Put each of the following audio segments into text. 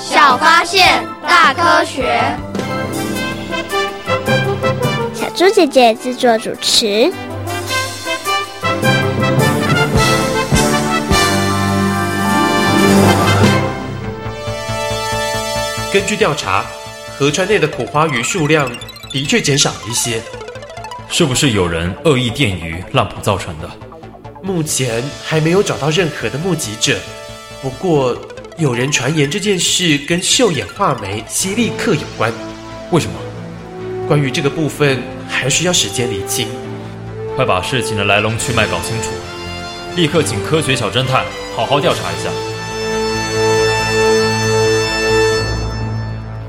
小发现，大科学。小猪姐姐制作主持。根据调查，河川内的苦花鱼数量的确减少了一些，是不是有人恶意电鱼滥捕造成的？目前还没有找到任何的目击者，不过有人传言这件事跟秀眼画眉犀利克有关。为什么？关于这个部分，还需要时间理清。快把事情的来龙去脉搞清楚，立刻请科学小侦探好好调查一下。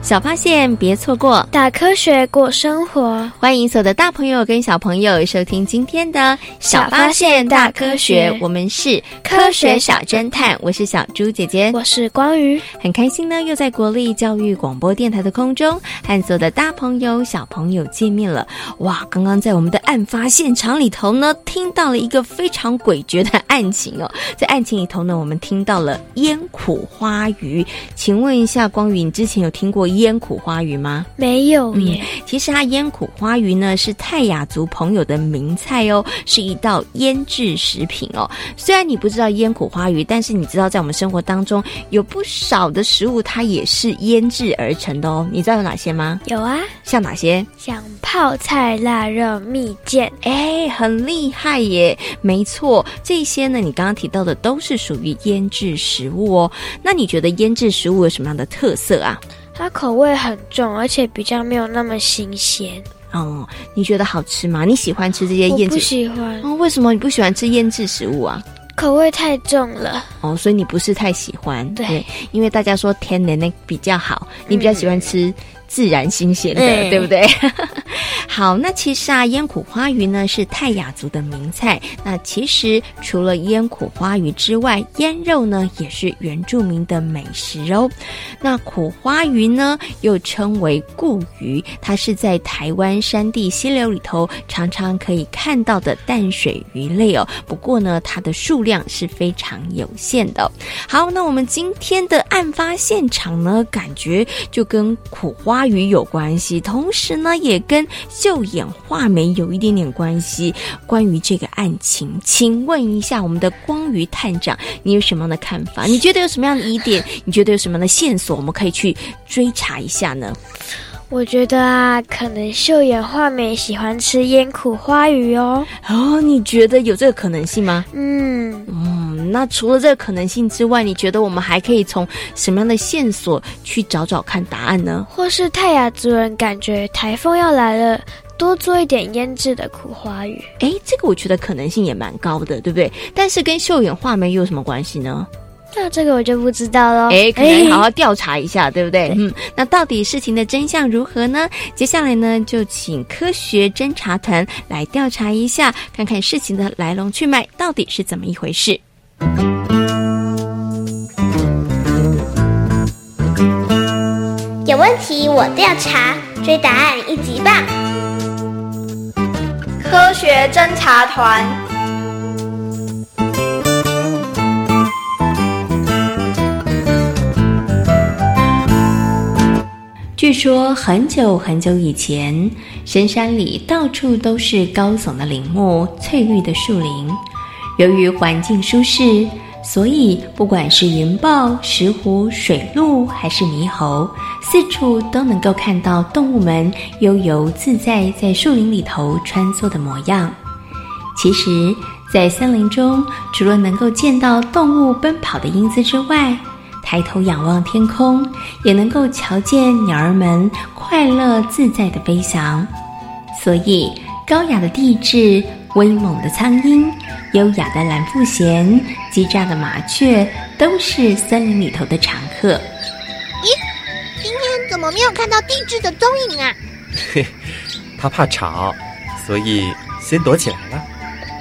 小发现，别错过；大科学过生活。欢迎所有的大朋友跟小朋友收听今天的《小发现大科学》，我们是科学小侦探。我是小猪姐姐，我是光宇，很开心呢，又在国立教育广播电台的空中和所有的大朋友、小朋友见面了。哇，刚刚在我们的案发现场里头呢，听到了一个非常诡谲的案情哦。在案情里头呢，我们听到了烟苦花鱼。请问一下，光宇，你之前有听过烟苦花鱼吗？没有耶。嗯，其实它烟苦花鱼呢是泰雅族朋友的名菜哦，是一道腌制食品哦。虽然你不知道烟苦花鱼，但是你知道在我们生活当中有不少的食物它也是腌制而成的哦。你知道有哪些吗？有啊，像哪些？像泡菜、腊肉、蜜饯。哎，很厉害耶！没错，这些呢，你刚刚提到的都是属于腌制食物哦。那你觉得腌制食物有什么样的特色啊？它口味很重，而且比较没有那么新鲜。哦，你觉得好吃吗？你喜欢吃这些腌制？我不喜欢。哦，为什么你不喜欢吃腌制食物啊？口味太重了。哦，所以你不是太喜欢。对，对，因为大家说天然的比较好，你比较喜欢吃自然新鲜的，嗯、对不对？好，那其实啊，腌苦花鱼呢是泰雅族的名菜。那其实除了腌苦花鱼之外，腌肉呢也是原住民的美食哦。那苦花鱼呢又称为固鱼，它是在台湾山地溪流里头常常可以看到的淡水鱼类哦。不过呢，它的数量是非常有限的。好，那我们今天的案发现场呢，感觉就跟苦花鱼有关系，同时呢也跟绣眼画眉有一点点关系。关于这个案情，请问一下我们的光鱼探长，你有什么样的看法？你觉得有什么样的疑点？你觉得有什么样的线索，我们可以去追查一下呢？我觉得啊，可能秀眼画眉喜欢吃腌苦花鱼哦。哦，你觉得有这个可能性吗？嗯嗯，那除了这个可能性之外，你觉得我们还可以从什么样的线索去找找看答案呢？或是泰雅族人感觉台风要来了，多做一点腌制的苦花鱼。诶，这个我觉得可能性也蛮高的，对不对？但是跟秀眼画眉有什么关系呢？那这个我就不知道了。哎，可能好好调查一下，对不对？对。嗯，那到底事情的真相如何呢？接下来呢，就请科学侦查团来调查一下，看看事情的来龙去脉到底是怎么一回事。有问题我调查，追答案一级棒。科学侦查团。据说很久很久以前，深山里到处都是高耸的林木、翠绿的树林。由于环境舒适，所以不管是云豹、石虎、水鹿还是猕猴，四处都能够看到动物们悠游自在在树林里头穿梭的模样。其实，在森林中，除了能够见到动物奔跑的英姿之外，抬头仰望天空，也能够瞧见鸟儿们快乐自在的飞翔。所以，高雅的地质、威猛的苍鹰、优雅的蓝腹鹇、叽喳的麻雀，都是森林里头的常客。咦，今天怎么没有看到地质的踪影啊？嘿，他怕吵，所以先躲起来了。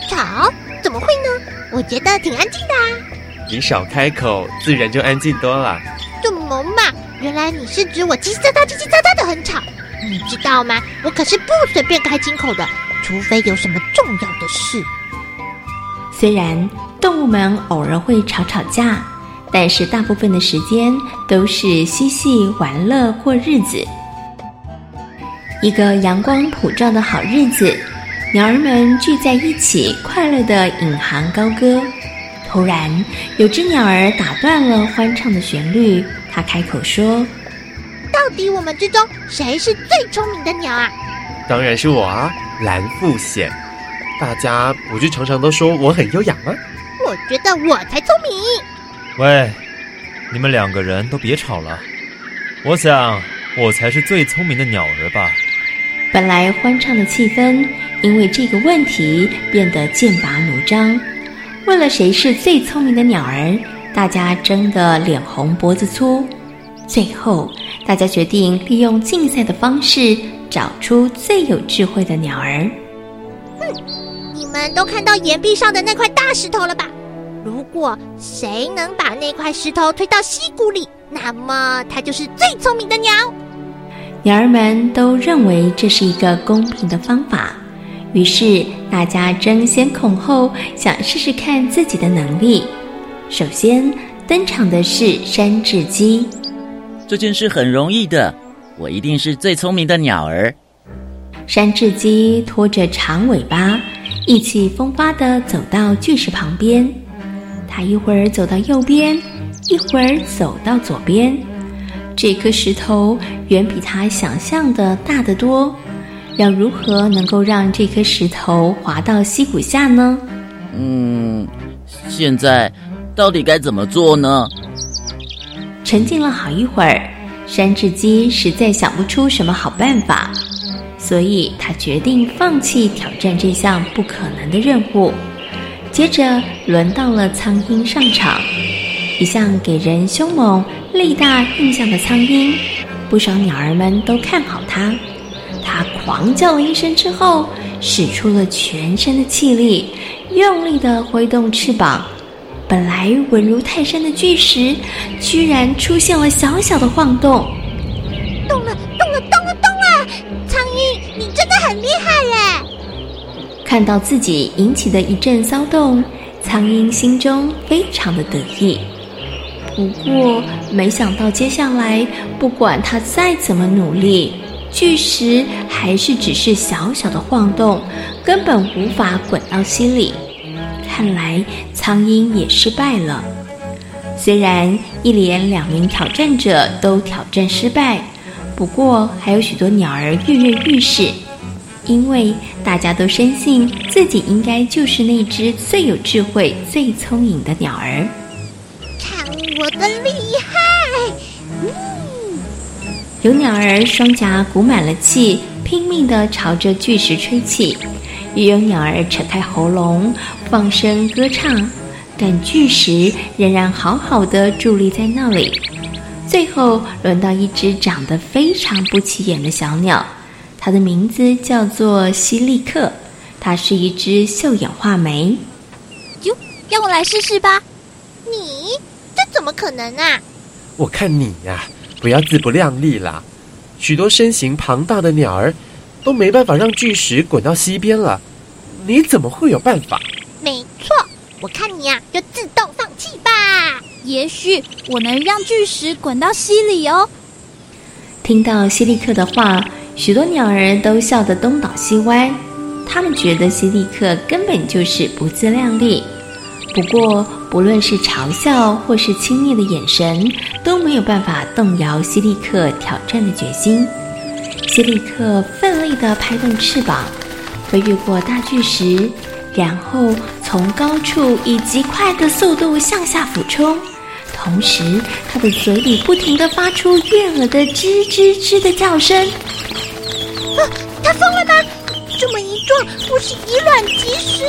吵？怎么会呢？我觉得挺安静的啊。你少开口，自然就安静多了。怎么嘛？原来你是指我叽叽喳喳、叽叽喳喳的很吵。你知道吗？我可是不随便开金口的，除非有什么重要的事。虽然动物们偶尔会吵吵架，但是大部分的时间都是嬉戏玩乐过日子。一个阳光普照的好日子，鸟儿们聚在一起，快乐的引吭高歌。突然，有只鸟儿打断了欢唱的旋律，它开口说：“到底我们之中谁是最聪明的鸟啊？”“当然是我啊，蓝腹鹇。大家不是常常都说我很优雅吗？”“我觉得我才聪明。”“喂，你们两个人都别吵了。我想我才是最聪明的鸟儿吧。”本来欢唱的气氛，因为这个问题变得剑拔弩张。为了谁是最聪明的鸟儿，大家争得脸红脖子粗。最后，大家决定利用竞赛的方式，找出最有智慧的鸟儿。哼，你们都看到岩壁上的那块大石头了吧？如果谁能把那块石头推到溪谷里，那么它就是最聪明的鸟。鸟儿们都认为这是一个公平的方法。于是大家争先恐后，想试试看自己的能力。首先登场的是山雉鸡。这件事很容易的，我一定是最聪明的鸟儿。山雉鸡拖着长尾巴，意气风发地走到巨石旁边。它一会儿走到右边，一会儿走到左边。这颗石头远比它想象的大得多。要如何能够让这颗石头滑到溪谷下呢？嗯，现在到底该怎么做呢？沉静了好一会儿，山雉鸡实在想不出什么好办法，所以他决定放弃挑战这项不可能的任务。接着轮到了苍鹰上场，一向给人凶猛、力大印象的苍鹰，不少鸟儿们都看好它。他狂叫了一声之后，使出了全身的气力，用力的挥动翅膀。本来稳如泰山的巨石，居然出现了小小的晃动。动了，动了，动了，动了！苍鹰，你真的很厉害耶！看到自己引起的一阵骚动，苍鹰心中非常的得意。不过，没想到接下来，不管他再怎么努力，巨石还是只是小小的晃动，根本无法滚到溪里。看来苍鹰也失败了。虽然一连两名挑战者都挑战失败，不过还有许多鸟儿跃跃欲试，因为大家都深信自己应该就是那只最有智慧、最聪明的鸟儿。看我的厉害！嗯有鸟儿双颊鼓满了气，拼命地朝着巨石吹气；也有鸟儿扯开喉咙，放声歌唱。但巨石仍然好好的伫立在那里。最后轮到一只长得非常不起眼的小鸟，它的名字叫做西利克，它是一只绣眼画眉。哟，让我来试试吧。你这怎么可能啊？我看你呀。不要自不量力啦！许多身形庞大的鸟儿都没办法让巨石滚到溪边了，你怎么会有办法？没错，我看你呀、啊，就自动放弃吧。也许我能让巨石滚到溪里哦。听到西利克的话，许多鸟儿都笑得东倒西歪，他们觉得西利克根本就是不自量力。不过，不论是嘲笑或是轻蔑的眼神，都没有办法动摇希利克挑战的决心。希利克奋力地拍动翅膀，飞越过大巨石，然后从高处以极快的速度向下俯冲，同时他的嘴里不停地发出悦耳的吱吱吱的叫声。啊，他疯了吗？这么一撞，不是以卵击石？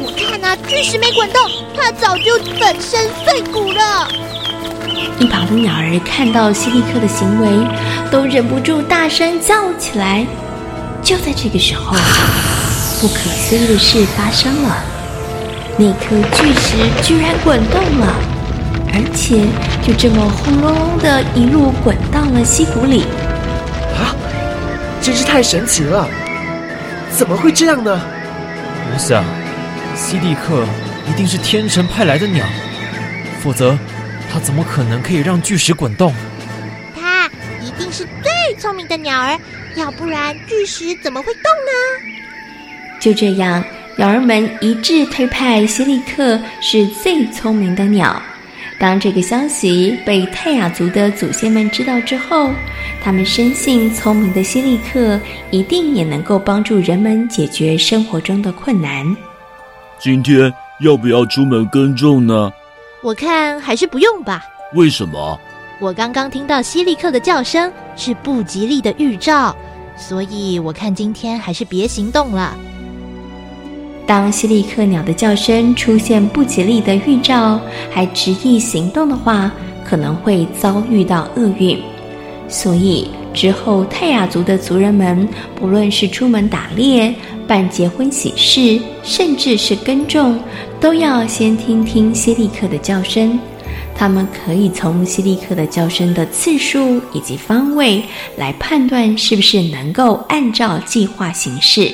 我看啊，巨石没滚动，它早就粉身碎骨了。一旁的鸟儿看到希利克的行为，都忍不住大声叫起来。就在这个时候，不可思议的事发生了，那颗巨石居然滚动了，而且就这么轰隆隆的一路滚到了溪谷里。啊，真是太神奇了！怎么会这样呢？我想，西利克一定是天神派来的鸟，否则他怎么可能可以让巨石滚动？他一定是最聪明的鸟儿，要不然巨石怎么会动呢？就这样，鸟儿们一致推派西利克是最聪明的鸟。当这个消息被泰雅族的祖先们知道之后，他们深信聪明的希利克一定也能够帮助人们解决生活中的困难。今天要不要出门耕种呢？我看还是不用吧。为什么？我刚刚听到希利克的叫声是不吉利的预兆，所以我看今天还是别行动了。当希利克鸟的叫声出现不吉利的预兆，还执意行动的话，可能会遭遇到厄运。所以之后，泰雅族的族人们，不论是出门打猎、办结婚喜事，甚至是耕种，都要先听听希利克的叫声。他们可以从希利克的叫声的次数以及方位来判断，是不是能够按照计划行事。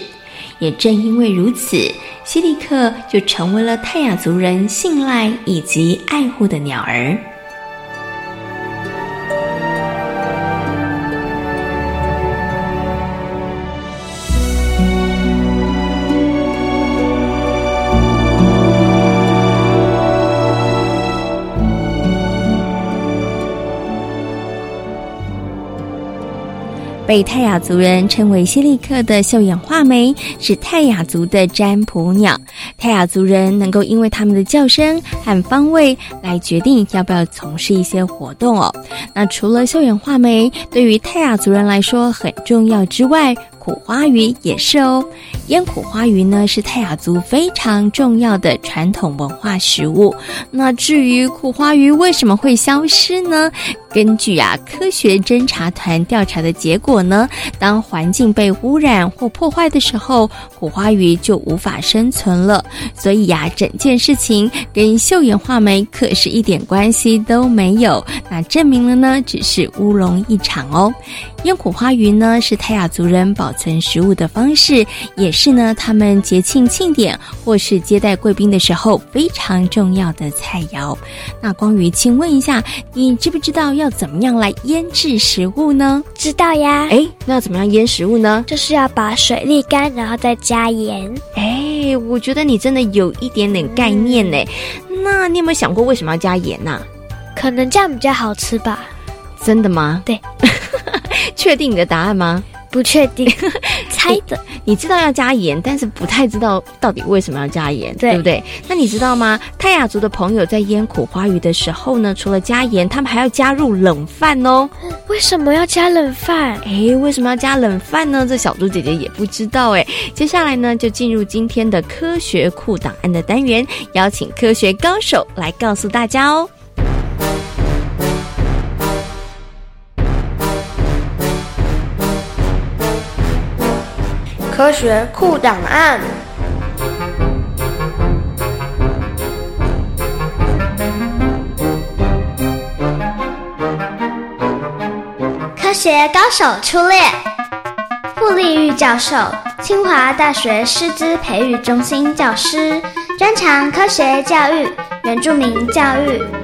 也正因为如此，希利克就成为了泰雅族人信赖以及爱护的鸟儿。被泰雅族人称为希利克的绣眼画眉是泰雅族的占卜鸟。泰雅族人能够因为它们的叫声和方位来决定要不要从事一些活动哦。那除了绣眼画眉对于泰雅族人来说很重要之外，苦花鱼也是哦，腌苦花鱼呢是泰雅族非常重要的传统文化食物。那至于苦花鱼为什么会消失呢？根据啊科学侦查团调查的结果呢，当环境被污染或破坏的时候，苦花鱼就无法生存了。所以呀、整件事情跟绣眼画眉可是一点关系都没有。那证明了呢，只是乌龙一场哦。腌苦花鱼呢，是泰雅族人保存食物的方式，也是呢他们节庆庆典或是接待贵宾的时候非常重要的菜肴。那光宇，请问一下，你知不知道要怎么样来腌制食物呢？知道呀。哎，那要怎么样腌食物呢？就是要把水沥干，然后再加盐。哎，我觉得你真的有一点点概念呢。嗯、那你有没有想过为什么要加盐呢、啊？可能这样比较好吃吧。真的吗？对。确定你的答案吗？不确定，猜的。你知道要加盐，但是不太知道到底为什么要加盐，对，对不对？那你知道吗？泰雅族的朋友在腌苦花鱼的时候呢，除了加盐，他们还要加入冷饭哦。为什么要加冷饭？哎，为什么要加冷饭呢？这小猪姐姐也不知道哎。接下来呢，就进入今天的科学库档案的单元，邀请科学高手来告诉大家哦。科学库档案。科学高手出列，傅立玉教授，清华大学师资培育中心教师，专长科学教育、原住民教育。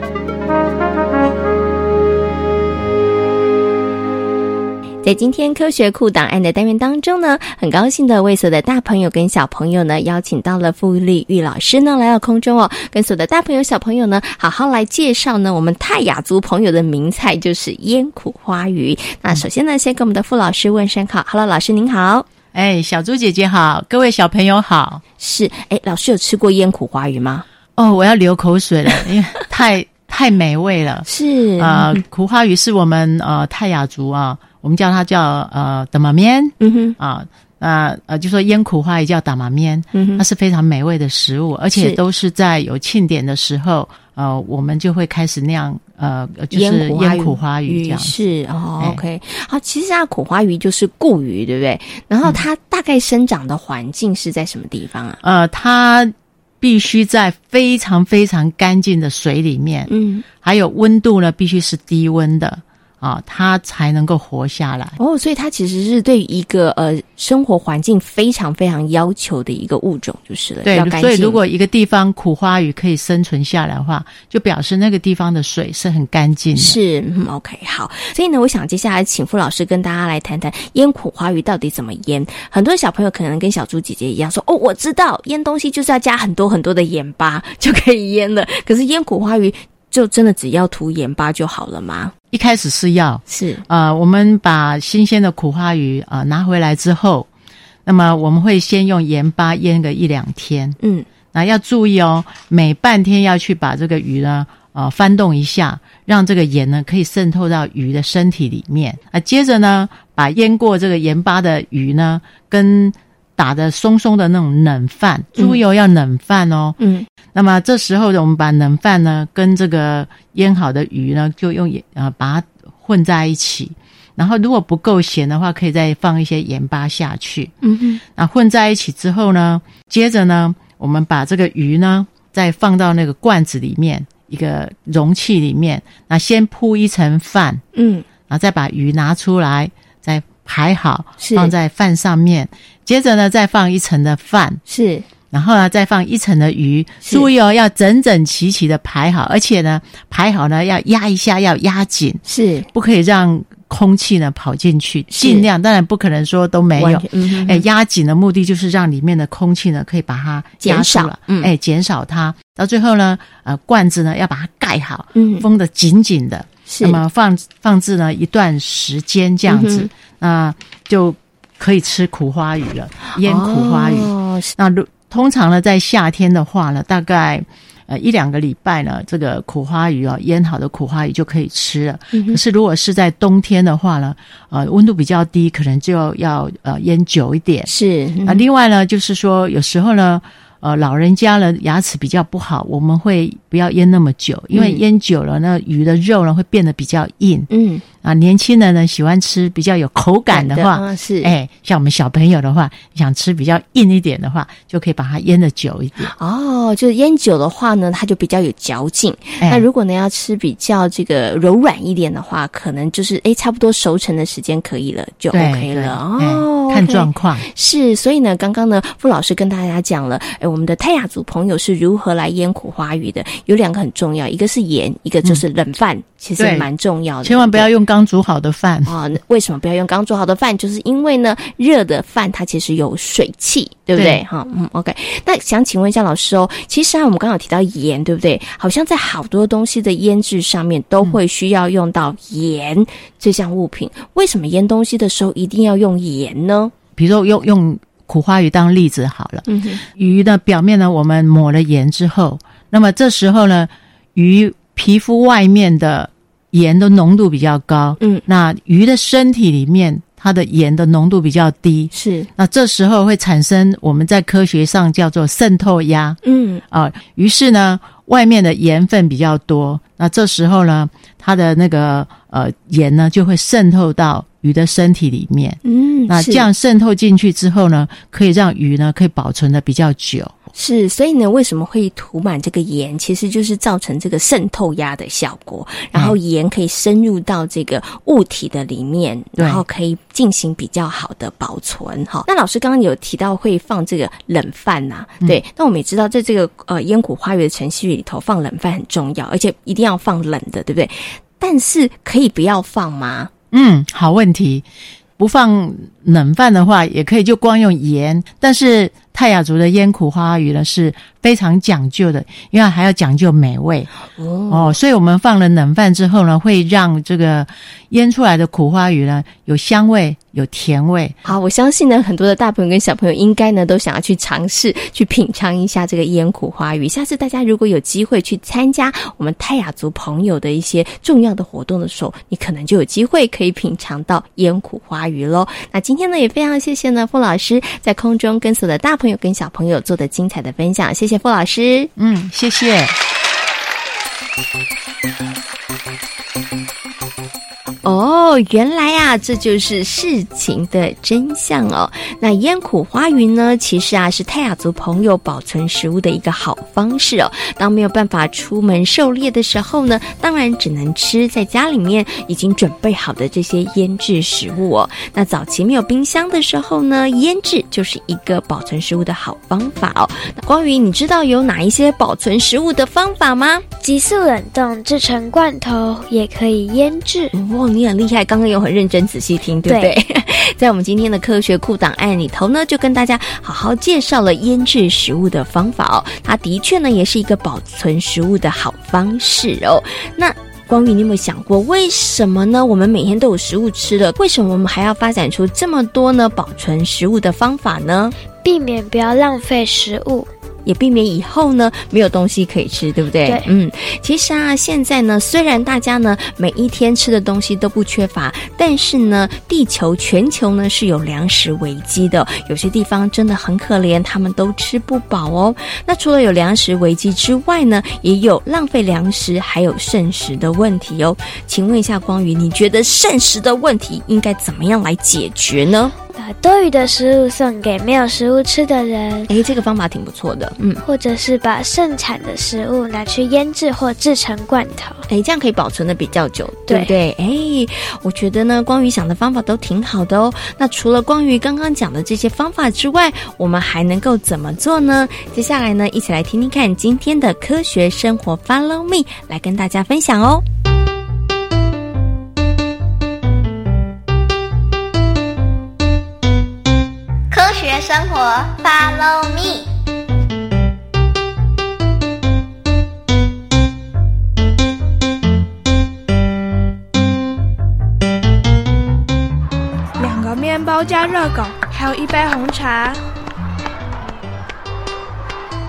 在今天科学库档案的单元当中呢，很高兴的为所有的大朋友跟小朋友呢，邀请到了傅立玉老师呢来到空中哦，跟所有的大朋友小朋友呢，好好来介绍呢我们泰雅族朋友的名菜，就是腌苦花鱼。那首先呢，先跟我们的傅老师问声好，Hello，老师您好。哎，小猪姐姐好，各位小朋友好。是，哎，老师有吃过腌苦花鱼吗？哦，我要流口水了，因为太太美味了。是啊，呃，苦花鱼是我们呃泰雅族啊。我们叫它叫呃打马面，嗯哼。啊，呃呃，就说腌苦花也叫打马面，嗯哼，它是非常美味的食物，而且都是在有庆典的时候，呃，我们就会开始那样呃，就是腌苦花鱼。这样是哦，OK，好，其实啊，苦花鱼就是固鱼，对不对？然后它大概生长的环境是在什么地方啊？呃，它必须在非常非常干净的水里面，嗯，还有温度呢，必须是低温的。啊，它才能够活下来哦，所以它其实是对一个呃生活环境非常非常要求的一个物种，就是了。对，所以如果一个地方苦花鱼可以生存下来的话，就表示那个地方的水是很干净的。是，嗯，OK，好。所以呢，我想接下来请傅老师跟大家来谈谈腌苦花鱼到底怎么腌。很多小朋友可能跟小猪姐姐一样说：“哦，我知道腌东西就是要加很多很多的盐巴就可以腌了。”可是腌苦花鱼就真的只要涂盐巴就好了吗？一开始是要是。啊、呃，我们把新鲜的苦花鱼啊、呃、拿回来之后，那么我们会先用盐巴腌个一两天，嗯，那要注意哦，每半天要去把这个鱼呢呃翻动一下，让这个盐呢可以渗透到鱼的身体里面。啊。接着呢，把腌过这个盐巴的鱼呢跟打的松松的那种冷饭，猪油要冷饭哦。嗯，那么这时候呢，我们把冷饭呢跟这个腌好的鱼呢，就用盐啊把它混在一起。然后如果不够咸的话，可以再放一些盐巴下去。嗯哼，那混在一起之后呢，接着呢，我们把这个鱼呢再放到那个罐子里面，一个容器里面。那先铺一层饭，嗯，然后再把鱼拿出来，再排好，放在饭上面。接着呢，再放一层的饭，是，然后呢，再放一层的鱼。注意哦，要整整齐齐的排好，而且呢，排好呢要压一下，要压紧，是，不可以让空气呢跑进去。尽量，当然不可能说都没有。嗯，哎，压紧的目的就是让里面的空气呢可以把它减少了，嗯，哎，减少它。到最后呢，呃，罐子呢要把它盖好，嗯，封得紧紧的。那么放放置呢一段时间这样子，那就。可以吃苦花鱼了，腌苦花鱼。哦、那如通常呢，在夏天的话呢，大概呃一两个礼拜呢，这个苦花鱼啊，腌好的苦花鱼就可以吃了。嗯、可是如果是在冬天的话呢，呃，温度比较低，可能就要要呃腌久一点。是。那、另外呢，就是说有时候呢。呃，老人家呢牙齿比较不好，我们会不要腌那么久，因为腌久了，那鱼的肉呢会变得比较硬。嗯啊，年轻人呢喜欢吃比较有口感的话，的是哎，像我们小朋友的话，想吃比较硬一点的话，就可以把它腌的久一点。哦，就是腌久的话呢，它就比较有嚼劲。哎、那如果呢要吃比较这个柔软一点的话，可能就是哎差不多熟成的时间可以了，就 OK 了哦。看状况、是，所以呢，刚刚呢，傅老师跟大家讲了，哎。我们的泰雅族朋友是如何来腌苦花鱼的？有两个很重要，一个是盐，一个就是冷饭，嗯、其实蛮重要的。千万不要用刚煮好的饭啊、哦！为什么不要用刚煮好的饭？就是因为呢，热的饭它其实有水汽，对不对？哈，嗯，OK。那想请问一下老师哦，其实啊，我们刚刚有提到盐，对不对？好像在好多东西的腌制上面都会需要用到盐这项物品。嗯、为什么腌东西的时候一定要用盐呢？比如说用用。苦花鱼当例子好了，嗯，鱼的表面呢，我们抹了盐之后，那么这时候呢，鱼皮肤外面的盐的浓度比较高，嗯，那鱼的身体里面它的盐的浓度比较低，是，那这时候会产生我们在科学上叫做渗透压，嗯。啊，于是呢，外面的盐分比较多，那这时候呢，它的那个呃盐呢就会渗透到。鱼的身体里面，嗯，那这样渗透进去之后呢，可以让鱼呢可以保存的比较久。是，所以呢，为什么会涂满这个盐？其实就是造成这个渗透压的效果，然后盐可以深入到这个物体的里面，嗯、然后可以进行比较好的保存。哈，那老师刚刚有提到会放这个冷饭呐、啊，对，那、嗯、我们也知道在这个呃腌苦花园的程序里头放冷饭很重要，而且一定要放冷的，对不对？但是可以不要放吗？嗯，好问题。不放冷饭的话，也可以就光用盐。但是泰雅族的腌苦花鱼呢是非常讲究的，因为还要讲究美味哦，哦。所以我们放了冷饭之后呢，会让这个腌出来的苦花鱼呢有香味。有甜味，好，我相信呢，很多的大朋友跟小朋友应该呢都想要去尝试去品尝一下这个腌苦花鱼。下次大家如果有机会去参加我们泰雅族朋友的一些重要的活动的时候，你可能就有机会可以品尝到腌苦花鱼喽。那今天呢，也非常谢谢呢傅老师在空中跟所有的大朋友跟小朋友做的精彩的分享，谢谢谢付老师，嗯，谢谢。哦，原来啊，这就是事情的真相哦。那腌苦花云呢，其实啊是泰雅族朋友保存食物的一个好方式哦。当没有办法出门狩猎的时候呢，当然只能吃在家里面已经准备好的这些腌制食物哦。那早期没有冰箱的时候呢，腌制就是一个保存食物的好方法哦。那光宇，你知道有哪一些保存食物的方法吗？急速冷冻制成罐头，也可以腌制。哇，你很厉害！刚刚有很认真仔细听，对不对？对 在我们今天的科学库档案里头呢，就跟大家好好介绍了腌制食物的方法哦。它的确呢，也是一个保存食物的好方式哦。那光宇，你有没有想过，为什么呢？我们每天都有食物吃了，为什么我们还要发展出这么多呢保存食物的方法呢？避免不要浪费食物。也避免以后呢没有东西可以吃，对不对？对，嗯，其实啊，现在呢，虽然大家呢每一天吃的东西都不缺乏，但是呢，地球全球呢是有粮食危机的，有些地方真的很可怜，他们都吃不饱哦。那除了有粮食危机之外呢，也有浪费粮食还有剩食的问题哦。请问一下光宇，你觉得剩食的问题应该怎么样来解决呢？把多余的食物送给没有食物吃的人，诶，这个方法挺不错的，嗯，或者是把盛产的食物拿去腌制或制成罐头，诶，这样可以保存的比较久，对不对？诶，我觉得呢，光鱼想的方法都挺好的哦。那除了光鱼刚刚讲的这些方法之外，我们还能够怎么做呢？接下来呢，一起来听听看今天的科学生活，Follow me，来跟大家分享哦。生活，Follow me。两个面包加热狗，还有一杯红茶。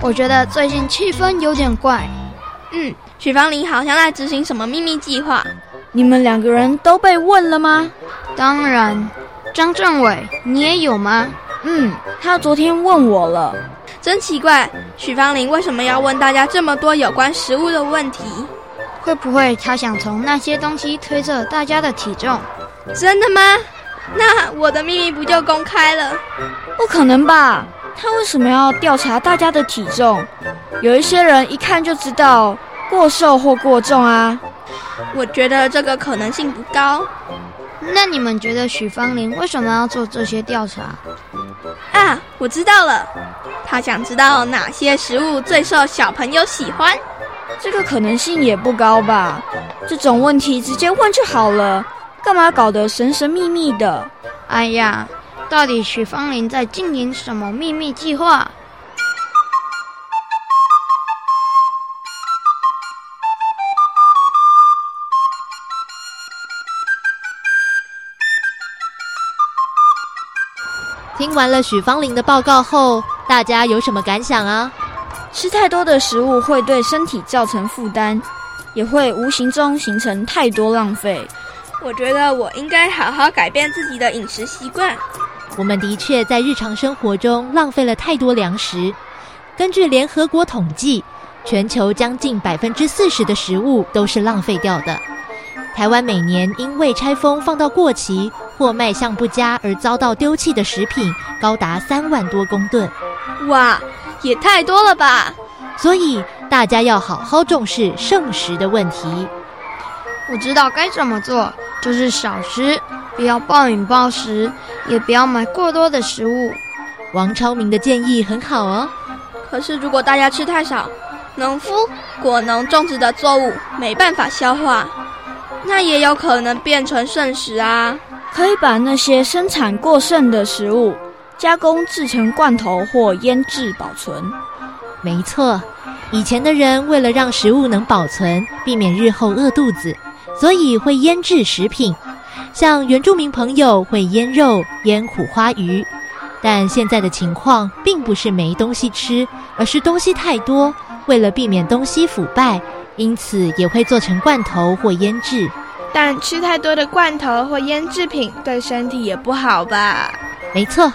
我觉得最近气氛有点怪。嗯，许芳林好像在执行什么秘密计划。你们两个人都被问了吗？当然。张政委，你也有吗？嗯，他昨天问我了。真奇怪，许芳玲为什么要问大家这么多有关食物的问题？会不会他想从那些东西推测大家的体重？真的吗？那我的秘密不就公开了？不可能吧？他为什么要调查大家的体重？有一些人一看就知道过瘦或过重啊。我觉得这个可能性不高。那你们觉得许芳玲为什么要做这些调查？啊，我知道了，他想知道哪些食物最受小朋友喜欢。这个可能性也不高吧？这种问题直接问就好了，干嘛搞得神神秘秘的？哎呀，到底许芳玲在进行什么秘密计划？听完了许芳玲的报告后，大家有什么感想啊？吃太多的食物会对身体造成负担，也会无形中形成太多浪费。我觉得我应该好好改变自己的饮食习惯。我们的确在日常生活中浪费了太多粮食。根据联合国统计，全球将近百分之四十的食物都是浪费掉的。台湾每年因未拆封放到过期或卖相不佳而遭到丢弃的食品高达三万多公吨，哇，也太多了吧！所以大家要好好重视剩食的问题。我知道该怎么做，就是少吃，不要暴饮暴食，也不要买过多的食物。王超明的建议很好哦。可是如果大家吃太少，农夫果农种植的作物没办法消化。那也有可能变成剩食啊！可以把那些生产过剩的食物加工制成罐头或腌制保存。没错，以前的人为了让食物能保存，避免日后饿肚子，所以会腌制食品。像原住民朋友会腌肉、腌苦花鱼。但现在的情况并不是没东西吃，而是东西太多，为了避免东西腐败。因此也会做成罐头或腌制，但吃太多的罐头或腌制品对身体也不好吧？没错，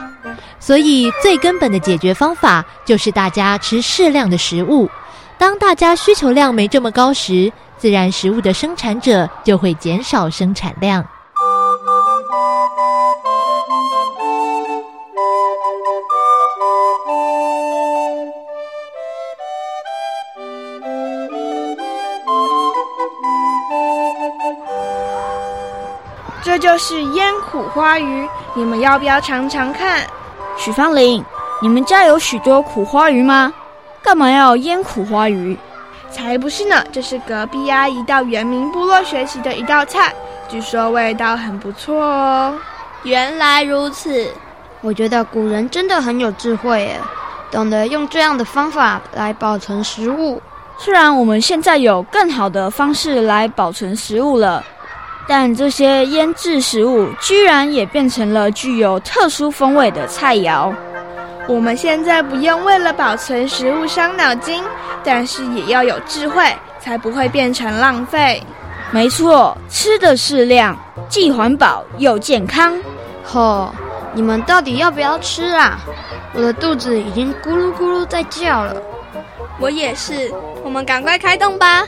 所以最根本的解决方法就是大家吃适量的食物。当大家需求量没这么高时，自然食物的生产者就会减少生产量。这就是腌苦花鱼，你们要不要尝尝看？许芳玲，你们家有许多苦花鱼吗？干嘛要腌苦花鱼？才不是呢！这是隔壁阿姨到原民部落学习的一道菜，据说味道很不错哦。原来如此，我觉得古人真的很有智慧耶，懂得用这样的方法来保存食物。虽然我们现在有更好的方式来保存食物了。但这些腌制食物居然也变成了具有特殊风味的菜肴。我们现在不用为了保存食物伤脑筋，但是也要有智慧，才不会变成浪费。没错，吃的适量，既环保又健康。吼，你们到底要不要吃啊？我的肚子已经咕噜咕噜在叫了。我也是，我们赶快开动吧。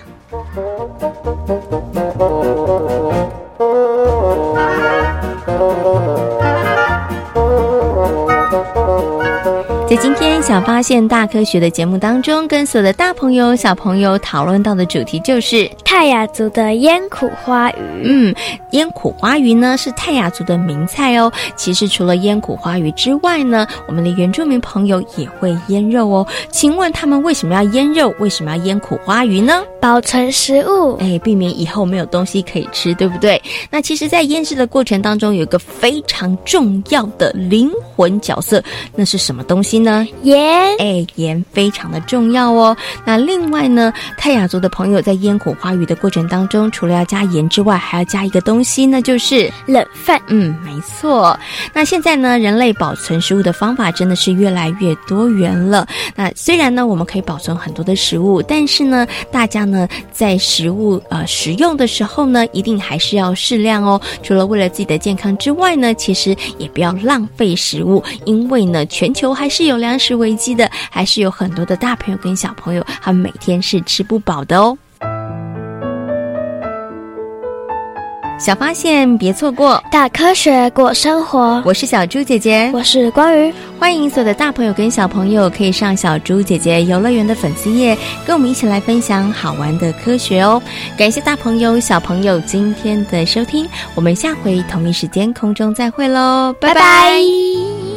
在今天小发现大科学的节目当中，跟所有的大朋友、小朋友讨论到的主题就是泰雅族的腌苦花鱼。嗯，腌苦花鱼呢是泰雅族的名菜哦。其实除了腌苦花鱼之外呢，我们的原住民朋友也会腌肉哦。请问他们为什么要腌肉？为什么要腌苦花鱼呢？保存食物，哎，避免以后没有东西可以吃，对不对？那其实，在腌制的过程当中，有一个非常重要的灵魂角色，那是什么东西呢？盐，哎，盐非常的重要哦。那另外呢，泰雅族的朋友在腌苦花鱼的过程当中，除了要加盐之外，还要加一个东西，那就是冷饭。嗯，没错。那现在呢，人类保存食物的方法真的是越来越多元了。那虽然呢，我们可以保存很多的食物，但是呢，大家呢在食物呃食用的时候呢，一定还是要适量哦。除了为了自己的健康之外呢，其实也不要浪费食物，因为呢，全球还是有粮食危机的，还是有很多的大朋友跟小朋友，他们每天是吃不饱的哦。小发现，别错过大科学过生活。我是小猪姐姐，我是光鱼。欢迎所有的大朋友跟小朋友可以上小猪姐姐游乐园的粉丝页，跟我们一起来分享好玩的科学哦。感谢大朋友小朋友今天的收听，我们下回同一时间空中再会喽，拜拜。拜拜。